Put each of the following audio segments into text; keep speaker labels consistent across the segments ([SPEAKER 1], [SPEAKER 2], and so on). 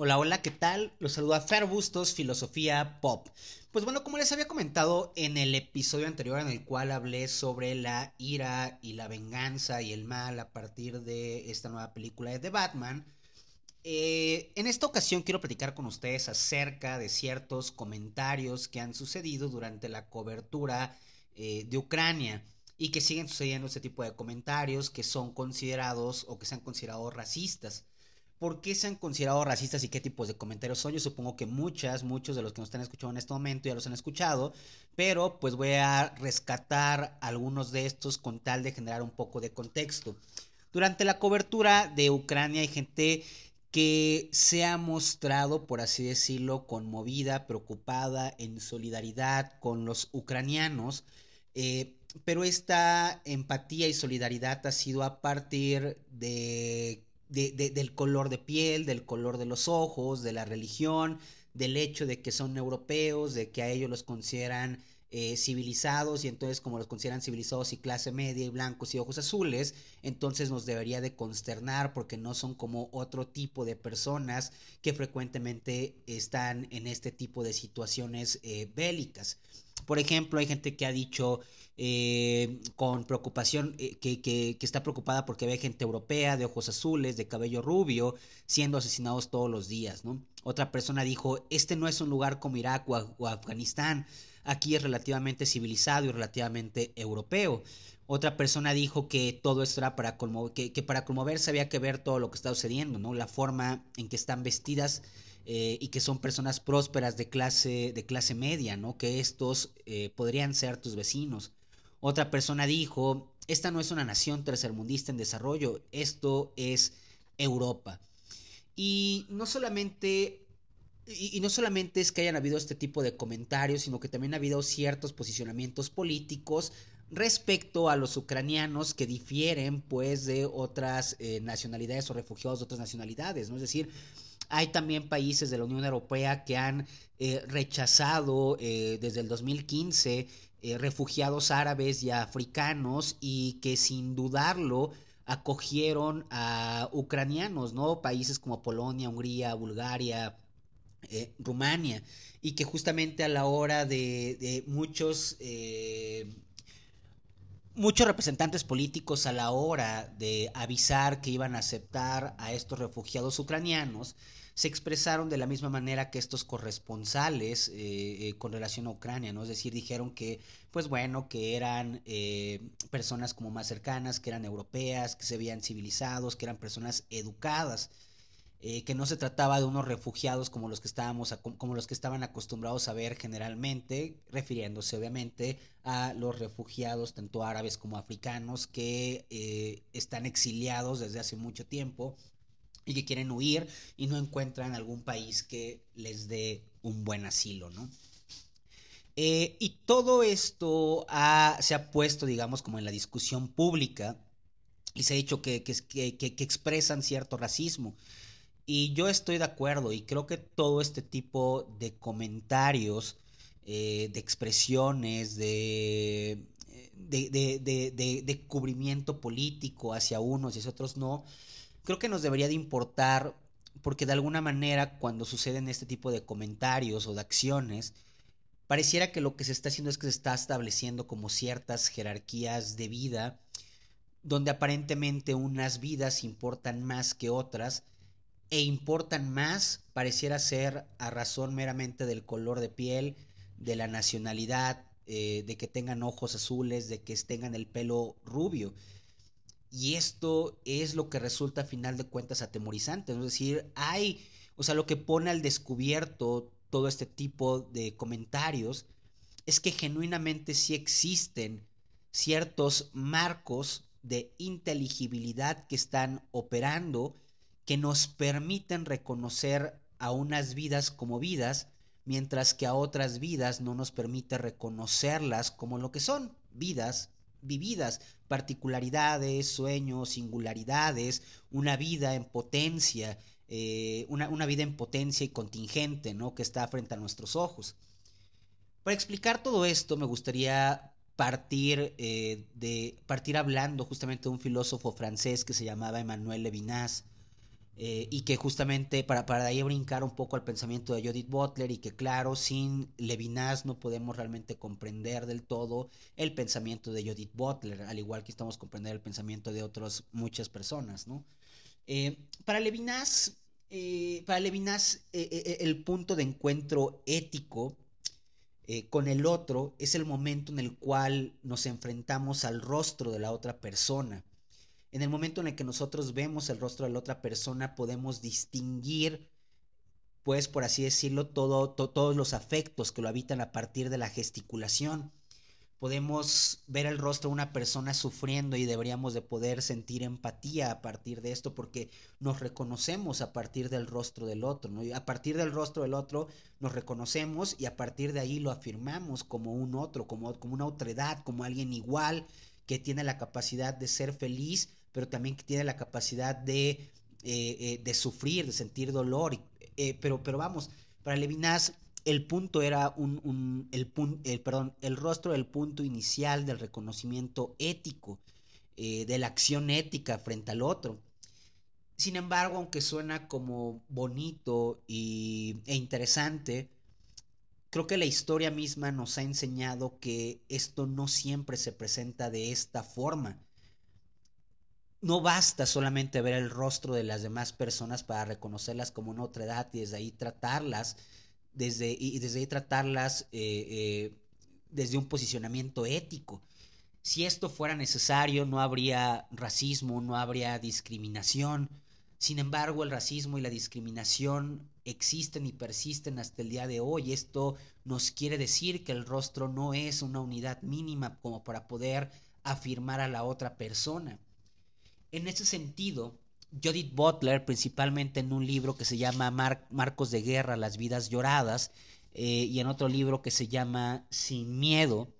[SPEAKER 1] Hola, hola, ¿qué tal? Los saluda Fer Bustos, Filosofía Pop. Pues bueno, como les había comentado en el episodio anterior en el cual hablé sobre la ira y la venganza y el mal a partir de esta nueva película de The Batman, eh, en esta ocasión quiero platicar con ustedes acerca de ciertos comentarios que han sucedido durante la cobertura eh, de Ucrania y que siguen sucediendo este tipo de comentarios que son considerados o que se han considerado racistas. ¿Por qué se han considerado racistas y qué tipos de comentarios son? Yo supongo que muchas, muchos de los que nos están escuchando en este momento ya los han escuchado, pero pues voy a rescatar algunos de estos con tal de generar un poco de contexto. Durante la cobertura de Ucrania hay gente que se ha mostrado, por así decirlo, conmovida, preocupada, en solidaridad con los ucranianos, eh, pero esta empatía y solidaridad ha sido a partir de del color de piel, del color de los ojos, de la religión, del hecho de que son europeos, de que a ellos los consideran eh, civilizados y entonces como los consideran civilizados y clase media y blancos y ojos azules, entonces nos debería de consternar porque no son como otro tipo de personas que frecuentemente están en este tipo de situaciones eh, bélicas. Por ejemplo, hay gente que ha dicho eh, con preocupación, eh, que, está preocupada porque ve gente europea de ojos azules, de cabello rubio, siendo asesinados todos los días, ¿no? Otra persona dijo, este no es un lugar como Irak o, Afganistán, aquí es relativamente civilizado y relativamente europeo. Otra persona dijo que todo esto era para que, para conmoverse había que ver todo lo que está sucediendo, ¿no? La forma en que están vestidas eh, y que son personas prósperas de clase, de clase media, ¿no? Que estos podrían ser tus vecinos. Otra persona dijo, esta no es una nación tercermundista en desarrollo, esto es Europa. Y no solamente y, no solamente es que hayan habido este tipo de comentarios, sino que también ha habido ciertos posicionamientos políticos respecto a los ucranianos que difieren pues de otras eh, nacionalidades o refugiados de otras nacionalidades, ¿no? Es decir, hay también países de la Unión Europea que han eh, rechazado eh, desde el 2015 eh, refugiados árabes y africanos y que sin dudarlo acogieron a ucranianos, ¿no? Países como Polonia, Hungría, Bulgaria, Rumania, y que justamente a la hora de, muchos, muchos representantes políticos a la hora de avisar que iban a aceptar a estos refugiados ucranianos, se expresaron de la misma manera que estos corresponsales eh, eh, con relación a Ucrania, ¿no? Es decir, dijeron que, pues bueno, que eran eh, personas como más cercanas, que eran europeas, que se veían civilizados, que eran personas educadas. Que no se trataba de unos refugiados como los que estábamos como los que estaban acostumbrados a ver generalmente refiriéndose obviamente a los refugiados tanto árabes como africanos que están exiliados desde hace mucho tiempo y que quieren huir y no encuentran algún país que les dé un buen asilo, ¿no? Eh, y todo esto se ha puesto, digamos, como en la discusión pública y se ha dicho que, que, expresan cierto racismo. Y yo estoy de acuerdo y creo que todo este tipo de comentarios, eh, de expresiones, de, de, de, de, cubrimiento político hacia unos y hacia otros no, creo que nos debería de importar porque de alguna manera cuando suceden este tipo de comentarios o de acciones, pareciera que lo que se está haciendo es que se está estableciendo como ciertas jerarquías de vida, donde aparentemente unas vidas importan más que otras, e importan más, pareciera ser a razón meramente del color de piel, de la nacionalidad, eh, de que tengan ojos azules, de que tengan el pelo rubio. Y esto es lo que resulta a final de cuentas atemorizante. Es decir, hay, o sea, lo que pone al descubierto todo este tipo de comentarios es que genuinamente sí existen ciertos marcos de inteligibilidad que están operando que nos permiten reconocer a unas vidas como vidas, mientras que a otras vidas no nos permite reconocerlas como lo que son, vidas vividas, particularidades, sueños, singularidades, una vida en potencia, eh, una, vida en potencia y contingente, ¿no? Que está frente a nuestros ojos. Para explicar todo esto, me gustaría partir eh, de partir hablando justamente de un filósofo francés que se llamaba Emmanuel Levinas. Eh, y que justamente para, para ahí brincar un poco al pensamiento de Judith Butler y que claro, sin Levinas no podemos realmente comprender del todo el pensamiento de Judith Butler, al igual que estamos comprender el pensamiento de otras muchas personas, ¿no? Eh, para Levinas, eh, para Levinas el punto de encuentro ético con el otro es el momento en el cual nos enfrentamos al rostro de la otra persona en el momento en el que nosotros vemos el rostro de la otra persona, podemos distinguir, pues por así decirlo, todo, todos los afectos que lo habitan a partir de la gesticulación. Podemos ver el rostro de una persona sufriendo y deberíamos de poder sentir empatía a partir de esto porque nos reconocemos a partir del rostro del otro, ¿no? a partir del rostro del otro nos reconocemos y a partir de ahí lo afirmamos como un otro, como, como una otredad, como alguien igual que tiene la capacidad de ser feliz pero también que tiene la capacidad de, eh, eh, de sufrir, de sentir dolor. Eh, pero, pero vamos, para Levinas el punto era un, el, el, perdón, el rostro del punto inicial del reconocimiento ético, de la acción ética frente al otro. Sin embargo, aunque suena como bonito y, e interesante, creo que la historia misma nos ha enseñado que esto no siempre se presenta de esta forma no basta solamente ver el rostro de las demás personas para reconocerlas como una otra edad y desde ahí tratarlas, desde, y desde ahí tratarlas eh, eh, desde un posicionamiento ético. Si esto fuera necesario, no habría racismo, no habría discriminación. Sin embargo, el racismo y la discriminación existen y persisten hasta el día de hoy. Esto nos quiere decir que el rostro no es una unidad mínima como para poder afirmar a la otra persona. En ese sentido, Judith Butler, principalmente en un libro que se llama Marcos de Guerra, Las vidas lloradas, eh, y en otro libro que se llama Sin Miedo,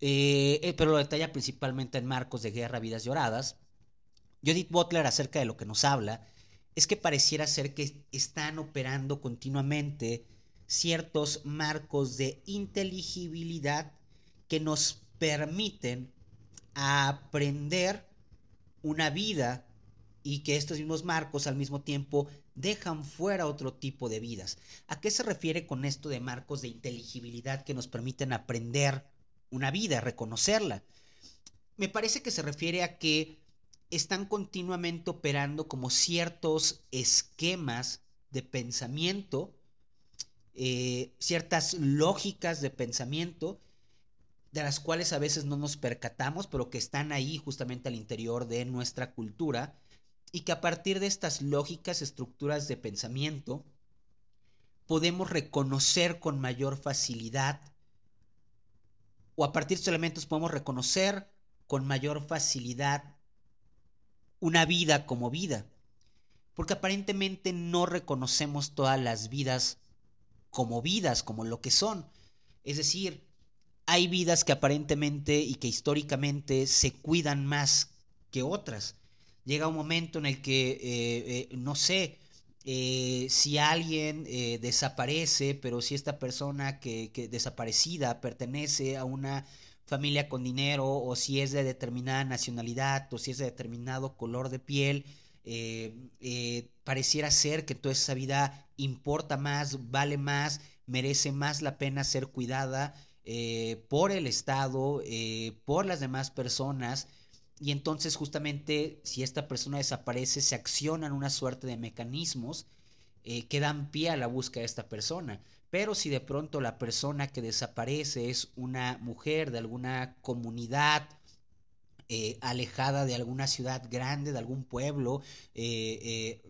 [SPEAKER 1] eh, eh, pero lo detalla principalmente en Marcos de Guerra, Vidas Lloradas. Judith Butler acerca de lo que nos habla es que pareciera ser que están operando continuamente ciertos marcos de inteligibilidad que nos permiten aprender una vida y que estos mismos marcos al mismo tiempo dejan fuera otro tipo de vidas. ¿A qué se refiere con esto de marcos de inteligibilidad que nos permiten aprender una vida, reconocerla? Me parece que se refiere a que están continuamente operando como ciertos esquemas de pensamiento, eh, ciertas lógicas de pensamiento de las cuales a veces no nos percatamos, pero que están ahí justamente al interior de nuestra cultura, y que a partir de estas lógicas, estructuras de pensamiento, podemos reconocer con mayor facilidad, o a partir de estos elementos podemos reconocer con mayor facilidad una vida como vida, porque aparentemente no reconocemos todas las vidas como vidas, como lo que son. Es decir, hay vidas que aparentemente y que históricamente se cuidan más que otras. Llega un momento en el que, eh, eh, no sé, eh, si alguien desaparece, pero si esta persona que, que, desaparecida pertenece a una familia con dinero o si es de determinada nacionalidad o si es de determinado color de piel, pareciera ser que toda esa vida importa más, vale más, merece más la pena ser cuidada eh, por el Estado, eh, por las demás personas, y entonces justamente si esta persona desaparece se accionan una suerte de mecanismos eh, que dan pie a la búsqueda de esta persona. Pero si de pronto la persona que desaparece es una mujer de alguna comunidad alejada de alguna ciudad grande, de algún pueblo, de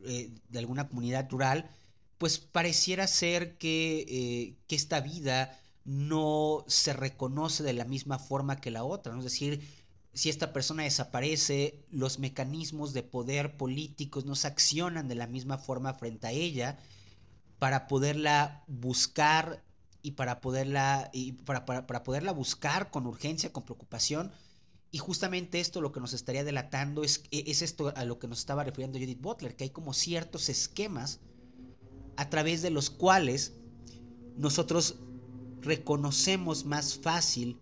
[SPEAKER 1] alguna comunidad rural, pues pareciera ser que, que esta vida no se reconoce de la misma forma que la otra. Es decir, si esta persona desaparece, los mecanismos de poder políticos no se accionan de la misma forma frente a ella para poderla buscar y para poderla, y para, para, poderla buscar con urgencia, con preocupación. Y justamente esto lo que nos estaría delatando es, es esto a lo que nos estaba refiriendo Judith Butler, que hay como ciertos esquemas a través de los cuales nosotros reconocemos más fácil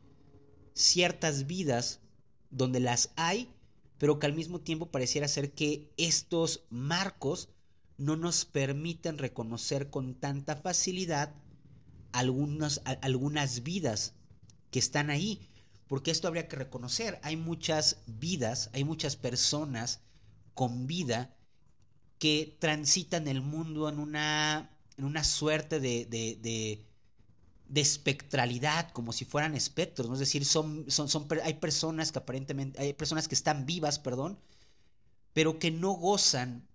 [SPEAKER 1] ciertas vidas donde las hay, pero que al mismo tiempo pareciera ser que estos marcos no nos permiten reconocer con tanta facilidad algunas, algunas vidas que están ahí. Porque esto habría que reconocer. Hay muchas vidas, hay muchas personas con vida que transitan el mundo en una, en una suerte de, de, de, espectralidad, como si fueran espectros, ¿no? es decir, son, son, son, hay personas que aparentemente, hay personas que están vivas, perdón, pero que no gozan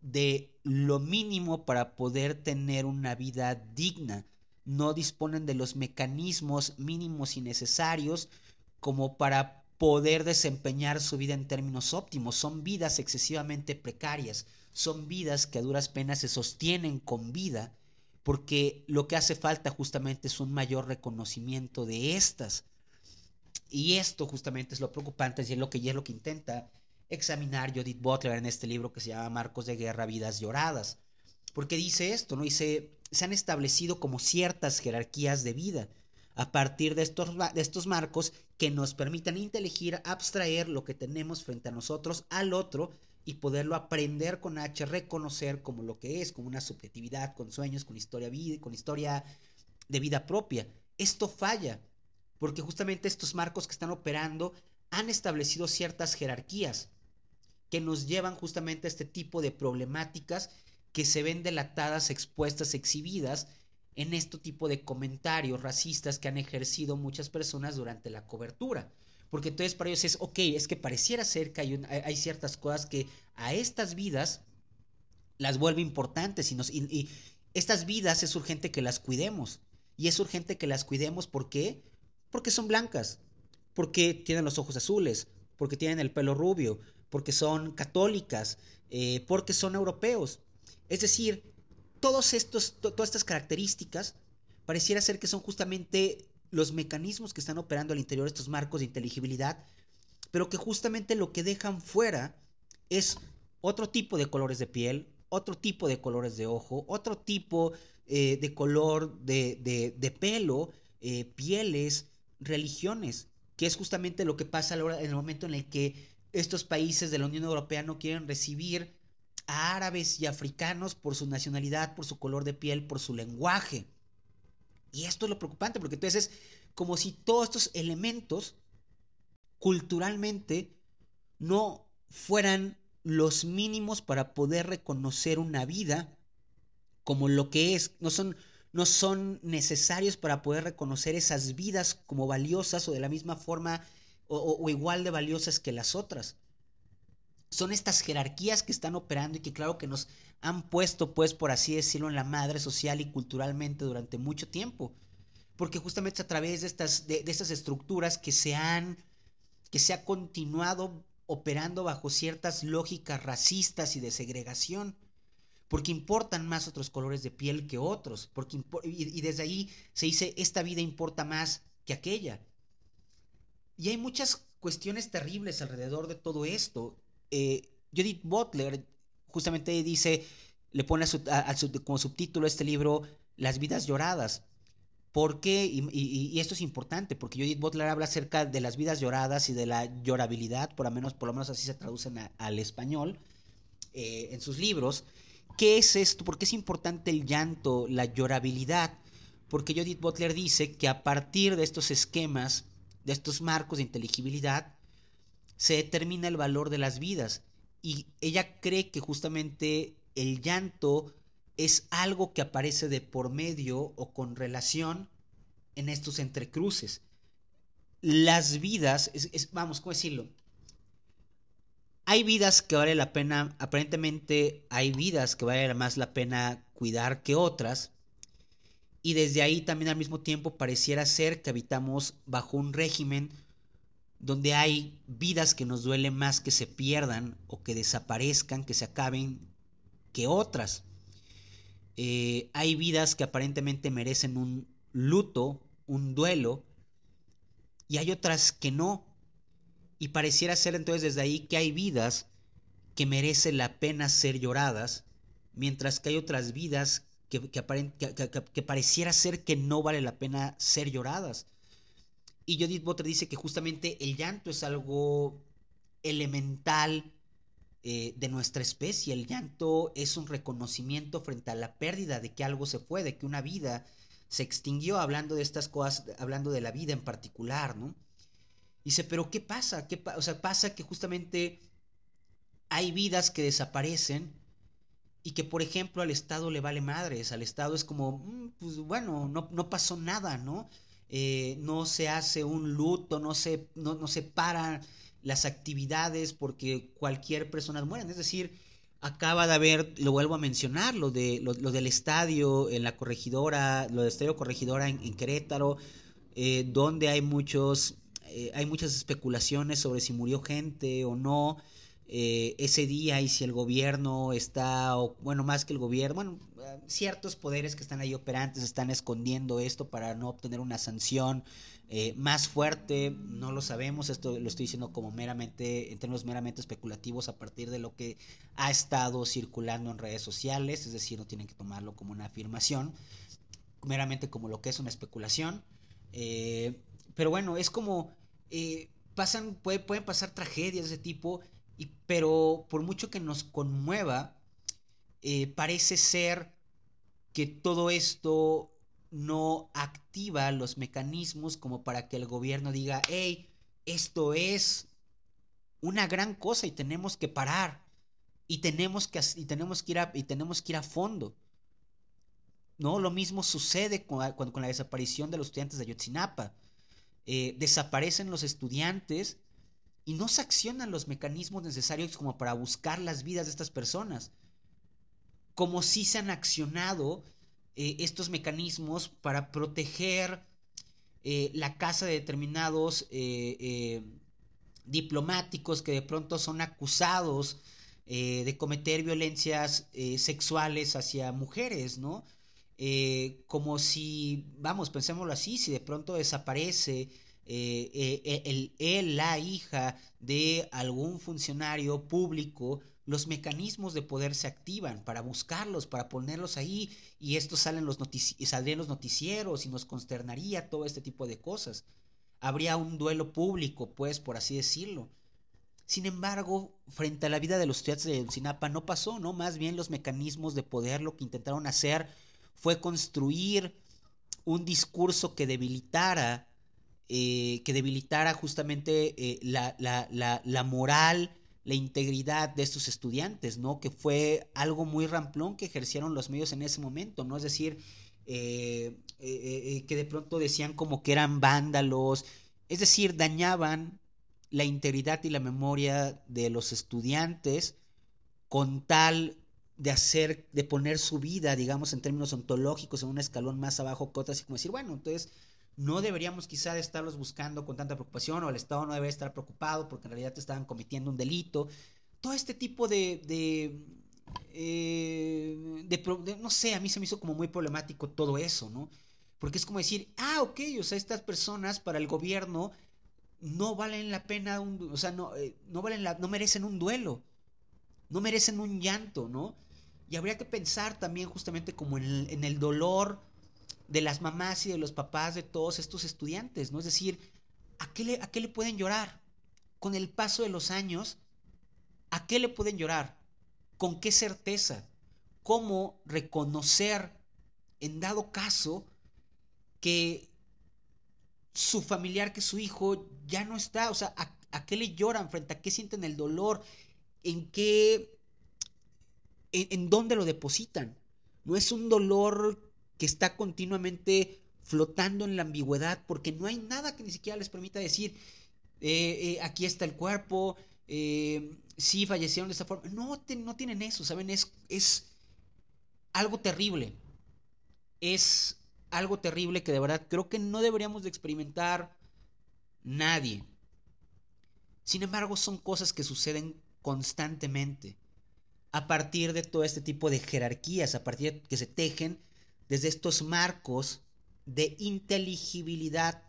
[SPEAKER 1] de lo mínimo para poder tener una vida digna, no disponen de los mecanismos mínimos y necesarios como para poder desempeñar su vida en términos óptimos. Son vidas excesivamente precarias, son vidas que a duras penas se sostienen con vida, porque lo que hace falta justamente es un mayor reconocimiento de estas. Y esto justamente es lo preocupante y es lo que, y es lo que intenta examinar Judith Butler en este libro que se llama Marcos de Guerra, Vidas Lloradas. Porque dice esto, ¿no? Dice, se han establecido como ciertas jerarquías de vida a partir de estos, de estos marcos que nos permitan inteligir, abstraer lo que tenemos frente a nosotros al otro y poderlo aprender con H, reconocer como lo que es, como una subjetividad, con sueños, con historia, con historia de vida propia. Esto falla, porque justamente estos marcos que están operando han establecido ciertas jerarquías que nos llevan justamente a este tipo de problemáticas que se ven delatadas, expuestas, exhibidas en este tipo de comentarios racistas que han ejercido muchas personas durante la cobertura. Porque entonces para ellos es, ok, es que pareciera ser que hay, hay ciertas cosas que a estas vidas las vuelve importantes y, nos, y, estas vidas es urgente que las cuidemos. Y es urgente que las cuidemos, ¿por qué? Porque son blancas, porque tienen los ojos azules, porque tienen el pelo rubio, porque son católicas, eh, porque son europeos. Es decir, todos estos, todas estas características pareciera ser que son justamente los mecanismos que están operando al interior de estos marcos de inteligibilidad, pero que justamente lo que dejan fuera es otro tipo de colores de piel, otro tipo de colores de ojo, otro tipo eh, de color de, de, pelo, eh, pieles, religiones, que es justamente lo que pasa en el momento en el que estos países de la Unión Europea no quieren recibir a árabes y africanos por su nacionalidad, por su color de piel, por su lenguaje. Y esto es lo preocupante, porque entonces es como si todos estos elementos culturalmente no fueran los mínimos para poder reconocer una vida como lo que es, no son, no son necesarios para poder reconocer esas vidas como valiosas o de la misma forma o, igual de valiosas que las otras. Son estas jerarquías que están operando y que claro que nos han puesto, pues, por así decirlo, en la madre social y culturalmente durante mucho tiempo. Porque justamente a través de estas, de, estas estructuras que se han, que se ha continuado operando bajo ciertas lógicas racistas y de segregación. Porque importan más otros colores de piel que otros. Porque y desde ahí se dice, esta vida importa más que aquella. Y hay muchas cuestiones terribles alrededor de todo esto. Eh, Judith Butler justamente dice, le pone como subtítulo a este libro Las vidas lloradas. ¿Por qué? Y, esto es importante, porque Judith Butler habla acerca de las vidas lloradas y de la llorabilidad, por lo menos, por lo menos así se traducen al español eh, en sus libros. ¿Qué es esto? ¿Por qué es importante el llanto, la llorabilidad? Porque Judith Butler dice que a partir de estos esquemas de estos marcos de inteligibilidad, se determina el valor de las vidas. Y ella cree que justamente el llanto es algo que aparece de por medio o con relación en estos entrecruces. Las vidas, es, vamos, ¿cómo decirlo? Hay vidas que vale la pena, aparentemente hay vidas que vale más la pena cuidar que otras, y desde ahí también al mismo tiempo pareciera ser que habitamos bajo un régimen donde hay vidas que nos duele más que se pierdan o que desaparezcan, que se acaben, que otras. Eh, hay vidas que aparentemente merecen un luto, un duelo, y hay otras que no. Y pareciera ser entonces desde ahí que hay vidas que merecen la pena ser lloradas, mientras que hay otras vidas que, que, pareciera ser que no vale la pena ser lloradas. Y Judith Butler dice que justamente el llanto es algo elemental, eh, de nuestra especie. El llanto es un reconocimiento frente a la pérdida de que algo se fue, de que una vida se extinguió, hablando de estas cosas, hablando de la vida en particular, ¿no? Dice, pero ¿qué pasa? ¿Qué o sea, pasa que justamente hay vidas que desaparecen y que, por ejemplo, al Estado le vale madres. Al Estado es como, mm, pues bueno, no, no pasó nada, ¿no? Eh, no se hace un luto, no se, no, no se paran las actividades porque cualquier persona muere. Es decir, acaba de haber, lo vuelvo a mencionar, lo, de, lo, del estadio en la corregidora, lo del estadio corregidora en, Querétaro, eh, donde hay muchos, eh, hay muchas especulaciones sobre si murió gente o no. Eh, ese día y si el gobierno está, o, bueno, más que el gobierno, bueno, ciertos poderes que están ahí operantes están escondiendo esto para no obtener una sanción eh, más fuerte, no lo sabemos, esto lo estoy diciendo como meramente, en términos meramente especulativos a partir de lo que ha estado circulando en redes sociales, es decir, no tienen que tomarlo como una afirmación, meramente como lo que es una especulación. Eh, pero bueno, es como, pasan, pueden pasar tragedias de ese tipo pero por mucho que nos conmueva, eh, parece ser que todo esto no activa los mecanismos como para que el gobierno diga, hey, esto es una gran cosa y tenemos que parar y tenemos que, y tenemos que, ir, a, y tenemos que ir a fondo. ¿No? Lo mismo sucede con, con, la desaparición de los estudiantes de Ayotzinapa. Eh, desaparecen los estudiantes y no se accionan los mecanismos necesarios como para buscar las vidas de estas personas. Como si se han accionado eh, estos mecanismos para proteger eh, la casa de determinados eh, diplomáticos que de pronto son acusados de cometer violencias sexuales hacia mujeres, ¿no? como si, vamos, pensémoslo así, si de pronto desaparece eh, eh, el, él, la hija de algún funcionario público, los mecanismos de poder se activan para buscarlos, para ponerlos ahí, y esto salen los los noticieros y nos consternaría todo este tipo de cosas. Habría un duelo público, pues, por así decirlo. Sin embargo, frente a la vida de los estudiantes de Sinapa no pasó, ¿no? Más bien los mecanismos de poder lo que intentaron hacer fue construir un discurso que debilitara eh, que debilitara justamente eh, la, la, moral, la integridad de estos estudiantes, ¿no? Que fue algo muy ramplón que ejercieron los medios en ese momento, ¿no? Es decir, eh, que de pronto decían como que eran vándalos, es decir, dañaban la integridad y la memoria de los estudiantes con tal de hacer, de poner su vida, digamos, en términos ontológicos, en un escalón más abajo que otras, y como decir, bueno, entonces no deberíamos quizá estarlos buscando con tanta preocupación o el Estado no debe estar preocupado porque en realidad te estaban cometiendo un delito. Todo este tipo de, de, eh, de, no sé, a mí se me hizo como muy problemático todo eso, ¿no? Porque es como decir, ah, ok, o sea, estas personas para el gobierno no valen la pena, o sea, no, eh, no, valen no merecen un duelo, no merecen un llanto, ¿no? Y habría que pensar también justamente como en en el dolor de las mamás y de los papás de todos estos estudiantes, ¿no? Es decir, ¿a qué le, a qué le pueden llorar? Con el paso de los años, ¿a qué le pueden llorar? ¿Con qué certeza? ¿Cómo reconocer, en dado caso, que su familiar, que su hijo ya no está? O sea, ¿a, qué le lloran? ¿Frente a qué sienten el dolor? ¿En qué... en dónde lo depositan? No es un dolor que está continuamente flotando en la ambigüedad porque no hay nada que ni siquiera les permita decir, eh, eh, aquí está el cuerpo, eh, sí fallecieron de esta forma. No, no tienen eso, ¿saben? Es, es algo terrible. Es algo terrible que de verdad creo que no deberíamos de experimentar nadie. Sin embargo, son cosas que suceden constantemente a partir de todo este tipo de jerarquías, a partir de que se tejen desde estos marcos de inteligibilidad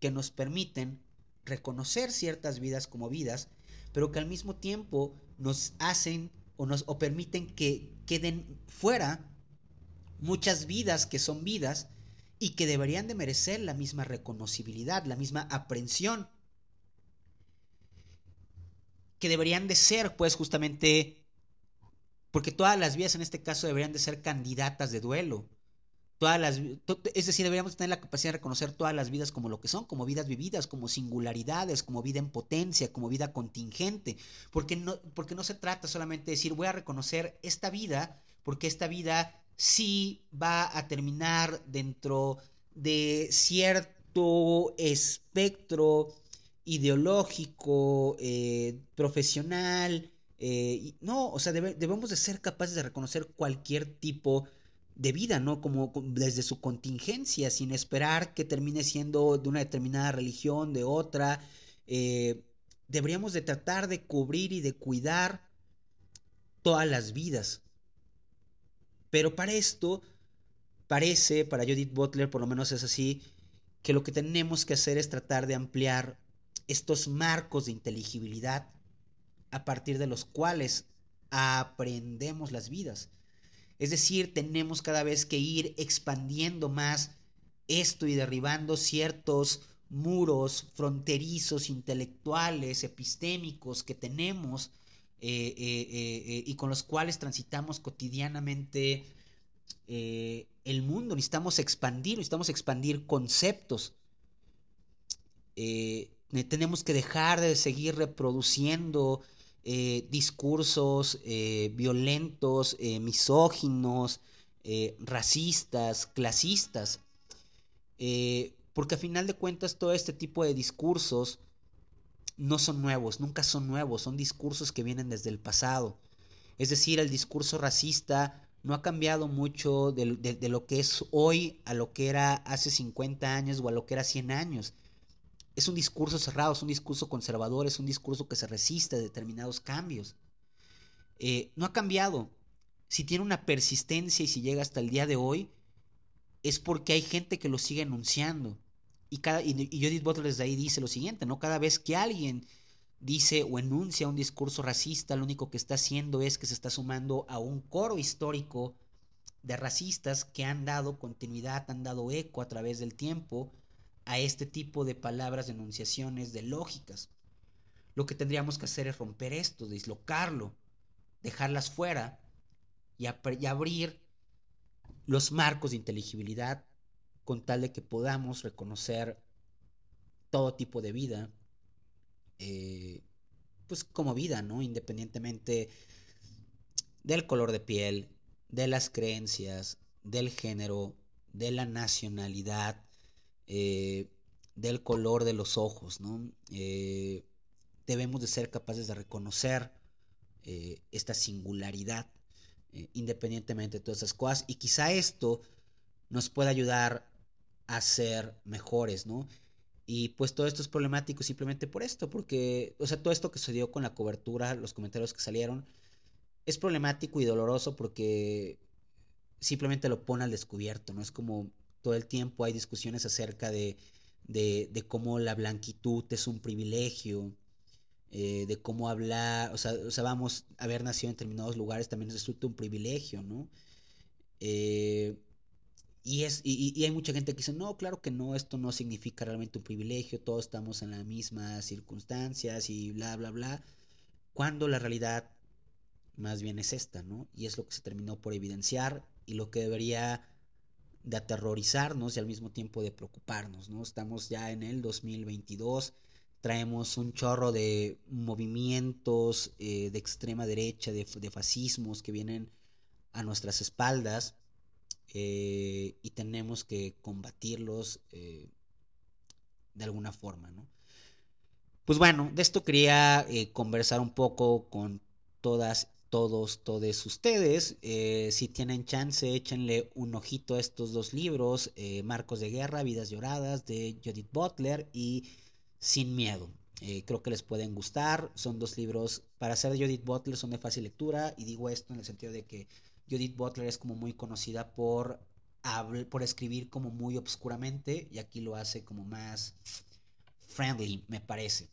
[SPEAKER 1] que nos permiten reconocer ciertas vidas como vidas, pero que al mismo tiempo nos hacen o nos permiten que queden fuera muchas vidas que son vidas y que deberían de merecer la misma reconocibilidad, la misma aprehensión. que deberían de ser, pues, justamente, porque todas las vidas en este caso deberían de ser candidatas de duelo. Todas las, es decir, deberíamos tener la capacidad de reconocer todas las vidas como lo que son, como vidas vividas, como singularidades, como vida en potencia, como vida contingente, porque no, porque no se trata solamente de decir voy a reconocer esta vida, porque esta vida sí va a terminar dentro de cierto espectro ideológico, eh, profesional, eh, no, o sea, debemos de ser capaces de reconocer cualquier tipo de vida, ¿no? Como desde su contingencia, sin esperar que termine siendo de una determinada religión, de otra. Eh, deberíamos de tratar de cubrir y de cuidar todas las vidas. Pero para esto, parece, para Judith Butler por lo menos es así, que lo que tenemos que hacer es tratar de ampliar estos marcos de inteligibilidad a partir de los cuales aprendemos las vidas. Es decir, tenemos cada vez que ir expandiendo más esto y derribando ciertos muros fronterizos, intelectuales, epistémicos que tenemos eh, eh, eh, y con los cuales transitamos cotidianamente el mundo. Necesitamos expandir, necesitamos expandir conceptos tenemos que dejar de seguir reproduciendo eh, discursos eh, violentos, eh, misóginos, racistas, clasistas, porque a final de cuentas todo este tipo de discursos no son nuevos, nunca son nuevos, son discursos que vienen desde el pasado. Es decir, el discurso racista no ha cambiado mucho de, de, lo que es hoy a lo que era hace 50 años o a lo que era 100 años es un discurso cerrado, es un discurso conservador, es un discurso que se resiste a determinados cambios. Eh, no ha cambiado. Si tiene una persistencia y si llega hasta el día de hoy, es porque hay gente que lo sigue enunciando. Y, cada, y, Judith Butler desde ahí dice lo siguiente, ¿no? Cada vez que alguien dice o enuncia un discurso racista, lo único que está haciendo es que se está sumando a un coro histórico de racistas que han dado continuidad, han dado eco a través del tiempo a este tipo de palabras, de enunciaciones, de lógicas. Lo que tendríamos que hacer es romper esto, dislocarlo, dejarlas fuera y, abrir los marcos de inteligibilidad con tal de que podamos reconocer todo tipo de vida, eh, pues como vida, ¿no? Independientemente del color de piel, de las creencias, del género, de la nacionalidad, eh, del color de los ojos, ¿no? Eh, debemos de ser capaces de reconocer eh, esta singularidad independientemente de todas esas cosas y quizá esto nos pueda ayudar a ser mejores, ¿no? Y pues todo esto es problemático simplemente por esto, porque, o sea, todo esto que sucedió con la cobertura, los comentarios que salieron, es problemático y doloroso porque simplemente lo pone al descubierto, ¿no? Es como todo el tiempo hay discusiones acerca de, de, cómo la blanquitud es un privilegio, eh, de cómo hablar, o sea, o sea, vamos, haber nacido en determinados lugares también resulta un privilegio, ¿no? Eh, y, es, y, hay mucha gente que dice, no, claro que no, esto no significa realmente un privilegio, todos estamos en las mismas circunstancias y bla, bla, bla, cuando la realidad más bien es esta, ¿no? Y es lo que se terminó por evidenciar y lo que debería de aterrorizarnos y al mismo tiempo de preocuparnos, ¿no? Estamos ya en el 2022, traemos un chorro de movimientos eh, de extrema derecha, de, fascismos que vienen a nuestras espaldas eh, y tenemos que combatirlos eh, de alguna forma, ¿no? Pues bueno, de esto quería conversar un poco con todas todos, todos ustedes. Eh, si tienen chance, échenle un ojito a estos dos libros, eh, Marcos de Guerra, Vidas Lloradas, de Judith Butler y Sin Miedo. Eh, creo que les pueden gustar. Son dos libros, para ser de Judith Butler, son de fácil lectura. Y digo esto en el sentido de que Judith Butler es como muy conocida por, por escribir como muy obscuramente. Y aquí lo hace como más friendly, me parece.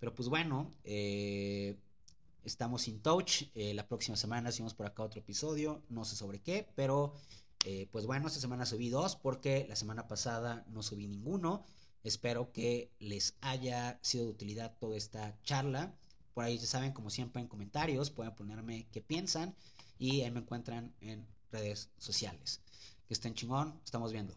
[SPEAKER 1] Pero pues bueno, eh, Estamos in touch. Eh, la próxima semana subimos por acá otro episodio. No sé sobre qué, pero eh, pues bueno, esta semana subí dos porque la semana pasada no subí ninguno. Espero que les haya sido de utilidad toda esta charla. Por ahí ya saben, como siempre en comentarios, pueden ponerme qué piensan y ahí me encuentran en redes sociales. Que estén chingón, estamos viendo.